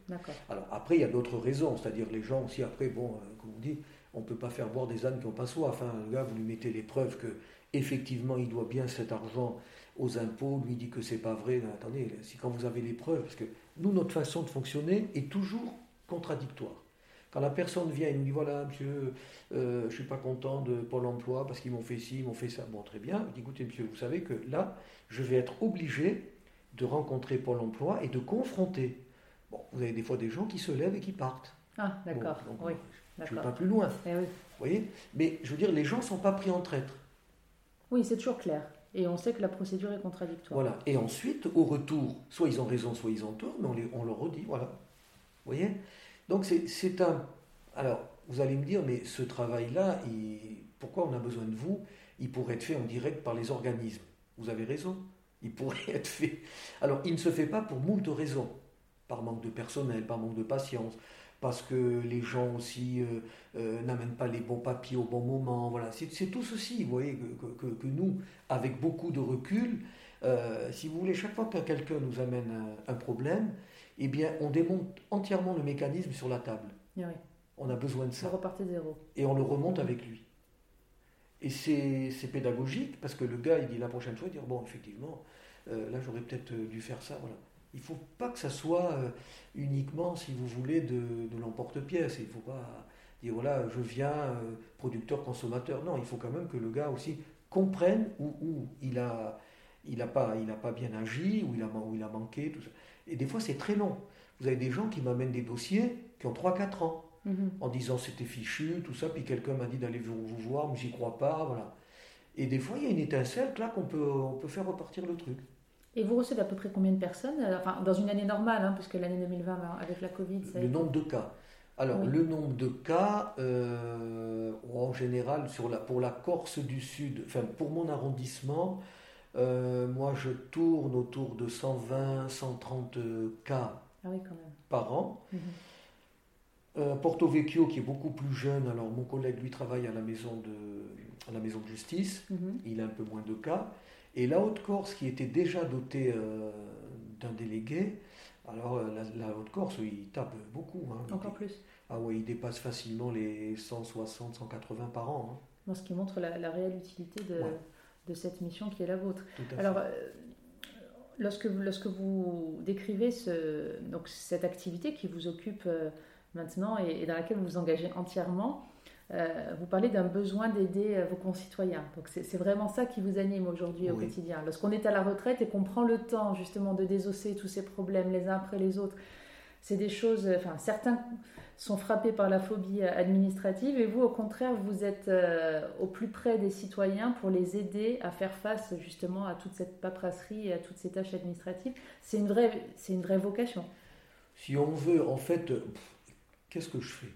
S2: Alors après, il y a d'autres raisons, c'est-à-dire les gens aussi, après, bon, euh, comme on dit, on ne peut pas faire boire des ânes qui n'ont pas soif. Enfin, un gars, vous lui mettez les preuves que effectivement il doit bien cet argent aux impôts, lui dit que c'est pas vrai. attendez, si quand vous avez les preuves, parce que nous, notre façon de fonctionner est toujours contradictoire. Quand la personne vient et nous dit voilà, monsieur, euh, je ne suis pas content de Pôle emploi parce qu'ils m'ont fait ci, ils m'ont fait ça. Bon, très bien. Je dis écoutez, monsieur, vous savez que là, je vais être obligé de rencontrer Pôle emploi et de confronter. Bon, vous avez des fois des gens qui se lèvent et qui partent.
S1: Ah, d'accord. oui,
S2: je ne vais pas plus loin.
S1: Eh oui.
S2: Vous voyez? Mais je veux dire, les gens ne sont pas pris en traître.
S1: Oui, c'est toujours clair. Et on sait que la procédure est contradictoire.
S2: Voilà. Et ensuite, au retour, soit ils ont raison, soit ils ont tort, mais on, les, on leur redit, voilà. Vous voyez? Donc c'est un... Alors, vous allez me dire, mais ce travail-là, pourquoi on a besoin de vous? Il pourrait être fait en direct par les organismes. Vous avez raison. Il pourrait être fait. Alors, il ne se fait pas pour moult raisons. Par manque de personnel, par manque de patience, parce que les gens aussi euh, euh, n'amènent pas les bons papiers au bon moment. Voilà, c'est tout ceci, vous voyez, que, que, nous, avec beaucoup de recul, euh, si vous voulez, chaque fois que quelqu'un nous amène un, problème, eh bien, on démonte entièrement le mécanisme sur la table.
S1: Oui.
S2: On a besoin de ça.
S1: Zéro.
S2: Et on le remonte avec lui. Et c'est pédagogique parce que le gars, il dit la prochaine fois, il dit bon, effectivement, là j'aurais peut-être dû faire ça. Il ne faut pas que ça soit euh, uniquement, si vous voulez, de, l'emporte-pièce. Il ne faut pas dire, voilà, je viens, euh, producteur, consommateur. Non, il faut quand même que le gars aussi comprenne où, il n'a il a pas, il a pas bien agi, où il a, où il a manqué, tout ça. Et des fois, c'est très long. Vous avez des gens qui m'amènent des dossiers qui ont 3-4 ans, mhm. en disant c'était fichu, tout ça, puis quelqu'un m'a dit d'aller vous, vous voir, mais j'y crois pas, voilà. Et des fois, il y a une étincelle, là, qu'on peut, on peut faire repartir le truc.
S1: Et vous recevez à peu près combien de personnes euh, Enfin, dans une année normale, hein, puisque l'année 2020, ben, avec la Covid,
S2: ça Le nombre de cas. Alors, le nombre de cas, euh, en général, sur la, pour la Corse du Sud, enfin, pour mon arrondissement, euh, moi, je tourne autour de 120, 130 cas
S1: ah
S2: par an. Mhm. Porto Vecchio, qui est beaucoup plus jeune, alors mon collègue, lui, travaille à la maison de, à la maison de justice, mhm. il a un peu moins de cas. Et la Haute-Corse, qui était déjà dotée euh, d'un délégué, alors euh, la, Haute-Corse, il tape beaucoup.
S1: Hein. Encore plus.
S2: Ah oui, il dépasse facilement les 160, 180 par an.
S1: Hein. Ce qui montre la, réelle utilité de, cette mission qui est la vôtre. alors, euh, lorsque, vous, lorsque vous décrivez ce, donc, cette activité qui vous occupe maintenant et, et, dans laquelle vous vous engagez entièrement, euh, vous parlez d'un besoin d'aider euh, vos concitoyens. Donc c'est vraiment ça qui vous anime aujourd'hui au quotidien. Lorsqu'on est à la retraite et qu'on prend le temps justement de désosser tous ces problèmes les uns après les autres, c'est des choses. Enfin, certains sont frappés par la phobie administrative et vous, au contraire, vous êtes euh, au plus près des citoyens pour les aider à faire face justement à toute cette paperasserie et à toutes ces tâches administratives. C'est une vraie, c'est une vraie vocation.
S2: Si on veut, en fait, qu'est-ce que je fais?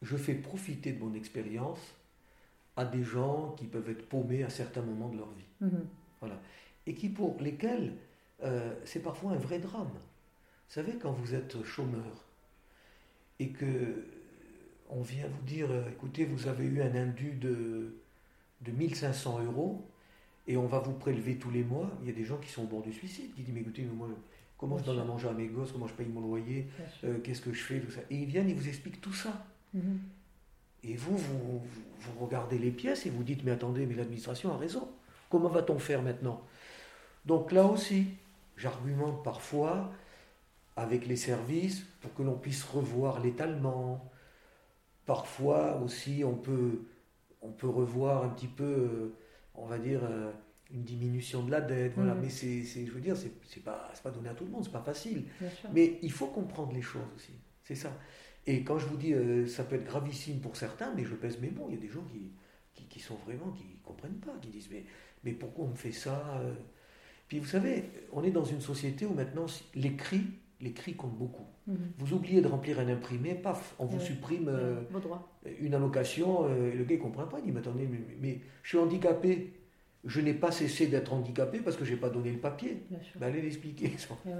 S2: Je fais profiter de mon expérience à des gens qui peuvent être paumés à certains moments de leur vie. Mhm. Voilà. Et qui pour lesquels euh, c'est parfois un vrai drame. Vous savez, quand vous êtes chômeur et que on vient vous dire, euh, écoutez, vous avez eu un indu de, de 1500 euros et on va vous prélever tous les mois, il y a des gens qui sont au bord du suicide, qui disent, mais écoutez, moi, comment je donne à manger à mes gosses, comment je paye mon loyer, euh, qu'est-ce que je fais, tout ça. Et ils viennent, ils vous expliquent tout ça. Mhm. Et vous, vous, vous, regardez les pièces et vous dites, mais attendez, mais l'administration a raison. Comment va-t-on faire maintenant? Donc là aussi, j'argumente parfois avec les services pour que l'on puisse revoir l'étalement. Parfois aussi, on peut, on peut revoir un petit peu, on va dire, euh, une diminution de la dette. Voilà. Mhm. Mais c'est, je veux dire, c'est, pas, pas donné à tout le monde, c'est pas facile. Mais il faut comprendre les choses aussi. C'est ça. Et quand je vous dis, euh, ça peut être gravissime pour certains, mais je pèse mes mots, il y a des gens qui, qui, sont vraiment, qui ne comprennent pas, qui disent, mais, mais pourquoi on me fait ça euh? Puis vous savez, on est dans une société où maintenant, les cris, les cris comptent beaucoup. Mhm. Vous oubliez de remplir un imprimé, paf, on vous supprime euh, une allocation, et le gars ne comprend pas, il dit, mais attendez, mais, je suis handicapé, je n'ai pas cessé d'être handicapé parce que je n'ai pas donné le papier. Ben, allez l'expliquer.
S1: Eh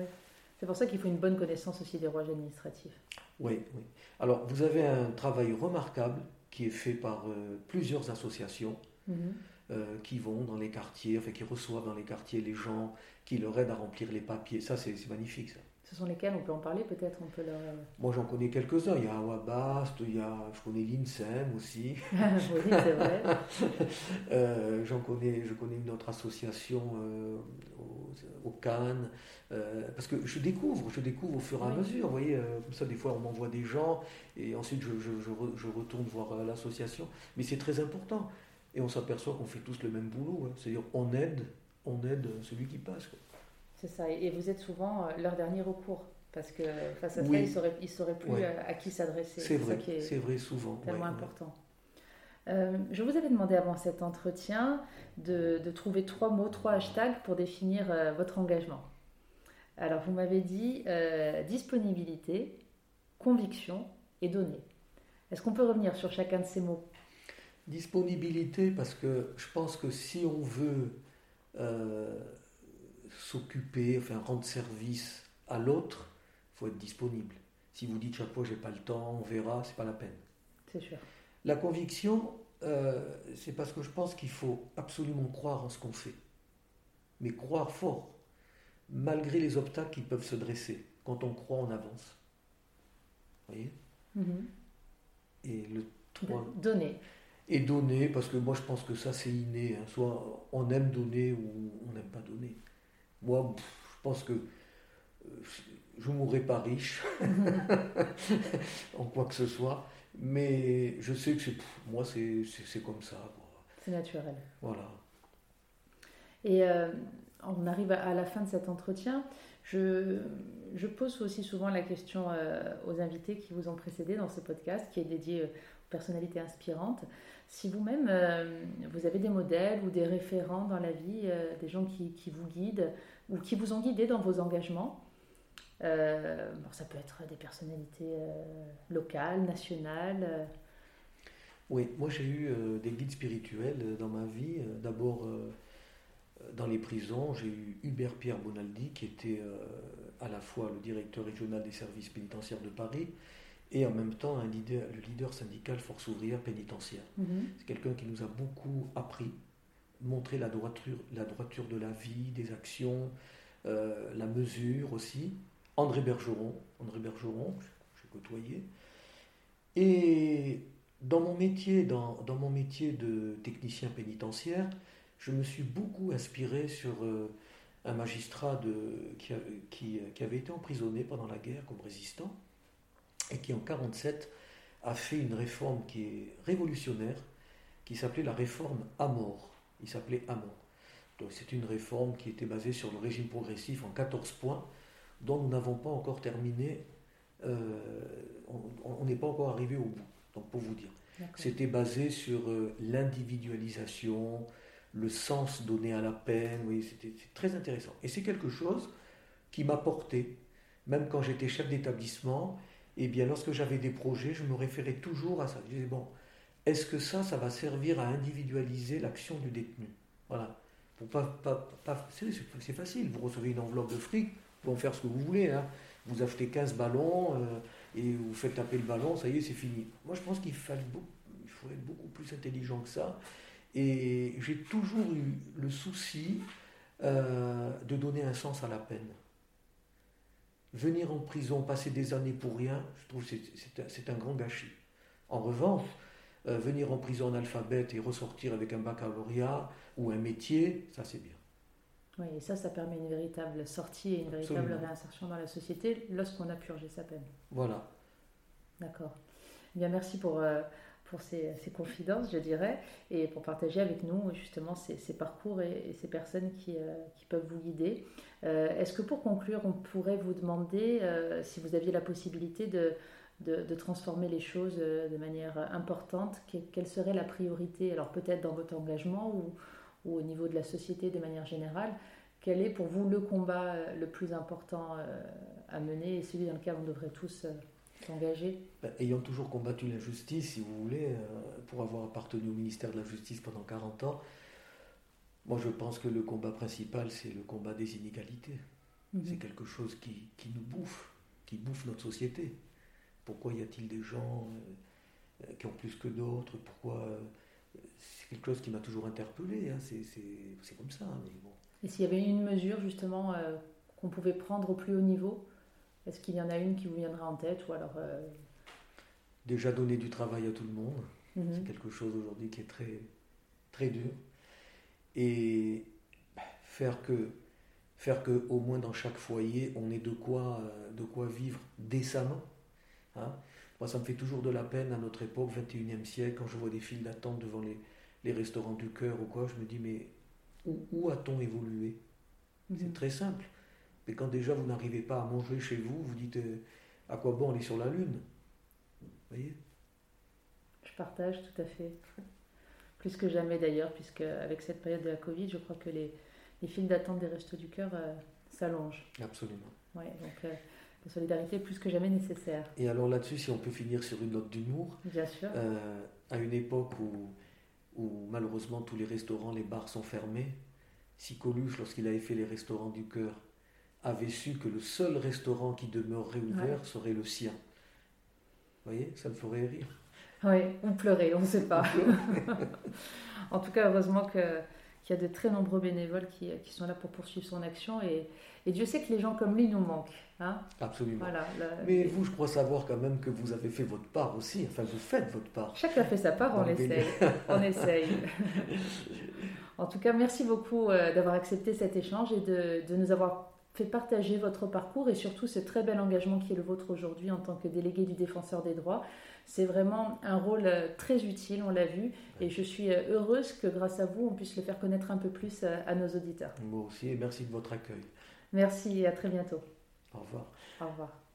S1: C'est pour ça qu'il faut une bonne connaissance aussi des rouages administratifs.
S2: Oui, oui. Alors, vous avez un travail remarquable qui est fait par euh, plusieurs associations mhm. euh, qui vont dans les quartiers, enfin qui reçoivent dans les quartiers les gens, qui leur aident à remplir les papiers. Ça, c'est magnifique, ça.
S1: Ce sont lesquels On peut en parler peut-être on peut leur...
S2: Moi j'en connais quelques-uns. Il y a Awabast, il y a, je connais l'INSEM aussi.
S1: oui, c'est vrai.
S2: euh, j'en connais, je connais une autre association euh, au, au, Cannes. Euh, parce que je découvre, je découvre au fur et à mesure. Vous voyez, euh, comme ça, des fois on m'envoie des gens et ensuite je, je, je, je retourne voir euh, l'association. Mais c'est très important. Et on s'aperçoit qu'on fait tous le même boulot. Hein. C'est-à-dire on aide, on aide celui qui passe. Quoi.
S1: C'est ça. Et vous êtes souvent euh, leur dernier recours. Parce que face à ça, ils ne sauraient, ils sauraient plus
S2: Ouais.
S1: à qui s'adresser.
S2: C'est vrai, c'est vrai souvent.
S1: tellement
S2: ouais,
S1: important. Euh, je vous avais demandé avant cet entretien de, de trouver trois mots, trois hashtags pour définir euh, votre engagement. Alors, vous m'avez dit euh, disponibilité, conviction et données. Est-ce qu'on peut revenir sur chacun de ces mots?
S2: Disponibilité, parce que je pense que si on veut euh, s'occuper, enfin rendre service à l'autre, il faut être disponible. Si vous dites chaque fois j'ai pas le temps, on verra, c'est pas la peine.
S1: C'est sûr.
S2: La conviction, euh, c'est parce que je pense qu'il faut absolument croire en ce qu'on fait, mais croire fort, malgré les obstacles qui peuvent se dresser. Quand on croit, on avance. Vous voyez?
S1: Mhm.
S2: Et le trois,
S1: données.
S2: et donner, parce que moi je pense que ça c'est inné. hein. Soit on aime donner ou on n'aime pas donner. Moi, pff, je pense que euh, je mourrai pas riche en quoi que ce soit, mais je sais que c'est pff, moi c'est comme ça.
S1: C'est naturel.
S2: Voilà.
S1: Et euh, on arrive à la fin de cet entretien. Je, je pose aussi souvent la question euh, aux invités qui vous ont précédé dans ce podcast, qui est dédié aux personnalités inspirantes. Si vous-même, euh, vous avez des modèles ou des référents dans la vie, euh, des gens qui, vous guident ou qui vous ont guidé dans vos engagements, euh, bon, ça peut être des personnalités locales, nationales.
S2: Oui, moi j'ai eu des guides spirituels dans ma vie. D'abord dans les prisons, j'ai eu Hubert Pierre Bonaldi qui était à la fois le directeur régional des services pénitentiaires de Paris et en même temps un leader, le leader syndical Force ouvrière pénitentiaire.
S1: mhm.
S2: C'est quelqu'un qui nous a beaucoup appris, montré la droiture, la droiture de la vie, des actions, euh, la mesure aussi. André Bergeron, André Bergeron, j'ai côtoyé. Et dans mon métier, dans, dans mon métier de technicien pénitentiaire, je me suis beaucoup inspiré sur euh, un magistrat de, qui, a- qui, qui avait été emprisonné pendant la guerre comme résistant et qui en 1947 a fait une réforme qui est révolutionnaire, qui s'appelait la réforme à mort. Il s'appelait à mort. Donc c'est une réforme qui était basée sur le régime progressif en 14 points, dont nous n'avons pas encore terminé, euh, on n'est pas encore arrivé au bout. Donc pour vous dire. C'était basé sur euh, l'individualisation, le sens donné à la peine. Oui, c'était très intéressant. Et c'est quelque chose qui m'a porté, même quand j'étais chef d'établissement. Et bien, lorsque j'avais des projets, je me référais toujours à ça. Je disais bon, est-ce que ça, ça va servir à individualiser l'action du détenu? Voilà. C'est, facile. Vous recevez une enveloppe de fric, vous pouvez en faire ce que vous voulez. hein. Vous achetez 15 ballons. euh, et vous faites taper le ballon, ça y est, c'est fini. Moi, je pense qu'il faut être beaucoup plus intelligent que ça. Et j'ai toujours eu le souci euh, de donner un sens à la peine. Venir en prison, passer des années pour rien, je trouve que c'est- un- grand gâchis. En revanche, euh, venir en prison analphabète et ressortir avec un baccalauréat ou un métier, ça c'est bien.
S1: Oui, et ça, ça permet une véritable sortie et une véritable réinsertion dans la société lorsqu'on a purgé sa peine.
S2: Voilà.
S1: D'accord. Eh Bien, merci pour, euh, pour ces, ces confidences, je dirais, et pour partager avec nous justement ces, ces parcours et, et ces personnes qui, euh, qui peuvent vous guider. Euh, Est-ce que pour conclure, on pourrait vous demander euh, si vous aviez la possibilité de, de, transformer les choses euh, de manière importante, que- quelle serait la priorité Alors peut-être dans votre engagement ou, au niveau de la société de manière générale, quel est pour vous le combat le plus important à mener et celui dans lequel on devrait tous s'engager?
S2: Ben, ayant toujours combattu l'injustice, si vous voulez, pour avoir appartenu au ministère de la Justice pendant 40 ans, moi je pense que le combat principal, c'est le combat des inégalités.
S1: Mhm.
S2: C'est quelque chose qui, qui nous bouffe, qui bouffe notre société. Pourquoi y a-t-il des gens euh, euh, qui ont plus que d'autres? Pourquoi euh, C'est quelque chose qui m'a toujours interpellé. hein. C'est- C'est c'est comme ça. Mais bon.
S1: Et s'il y avait une mesure justement euh, qu'on pouvait prendre au plus haut niveau Est-ce qu'il y en a une qui vous viendra en tête ou alors
S2: Déjà donner du travail à tout le monde,
S1: mhm.
S2: c'est quelque chose aujourd'hui qui est très, très dur. Et faire que, faire que au moins dans chaque foyer, on ait de quoi, de quoi vivre décemment. Hein. Moi, ça me fait toujours de la peine à notre époque, 21e siècle, quand je vois des files d'attente devant les, les, restaurants du cœur ou quoi, je me dis, mais où, a-t-on évolué? C'est
S1: Mhm.
S2: très simple. Mais quand déjà vous n'arrivez pas à manger chez vous, vous dites, euh, à quoi bon aller sur la Lune? Vous voyez?
S1: Je partage tout à fait. Plus que jamais d'ailleurs, puisque avec cette période de la Covid, je crois que les, les files d'attente des restos du cœur euh, s'allongent.
S2: Absolument.
S1: Ouais, donc euh, la solidarité est plus que jamais nécessaire.
S2: Et alors là-dessus, si on peut finir sur une note d'humour,
S1: Bien sûr.
S2: euh, à une époque où, où malheureusement tous les restaurants, les bars sont fermés, si Coluche, lorsqu'il avait fait les restaurants du cœur, avait su que le seul restaurant qui demeurerait ouvert serait le sien. Vous voyez, ça me ferait rire.
S1: Oui, on pleurait, on ne sait pas. en tout cas, heureusement que- qu'il y a de très nombreux bénévoles qui, qui sont là pour poursuivre son action. Et, et Dieu sait que les gens comme lui nous manquent. Hein
S2: Absolument.
S1: voilà,
S2: Mais vous, je crois savoir quand même que vous avez fait votre part aussi. Enfin, vous faites votre part.
S1: Chacun fait sa part, on essaye. on essaye. en tout cas, merci beaucoup euh, d'avoir accepté cet échange et de, de nous avoir fait partager votre parcours et surtout ce très bel engagement qui est le vôtre aujourd'hui en tant que délégué du défenseur des droits. C'est vraiment un rôle euh, très utile, on l'a vu, et je suis euh, heureuse que grâce à vous, on puisse le faire connaître un peu plus euh, à nos auditeurs.
S2: Moi aussi, et merci de votre accueil.
S1: Merci et à très bientôt.
S2: Au revoir.
S1: Au revoir.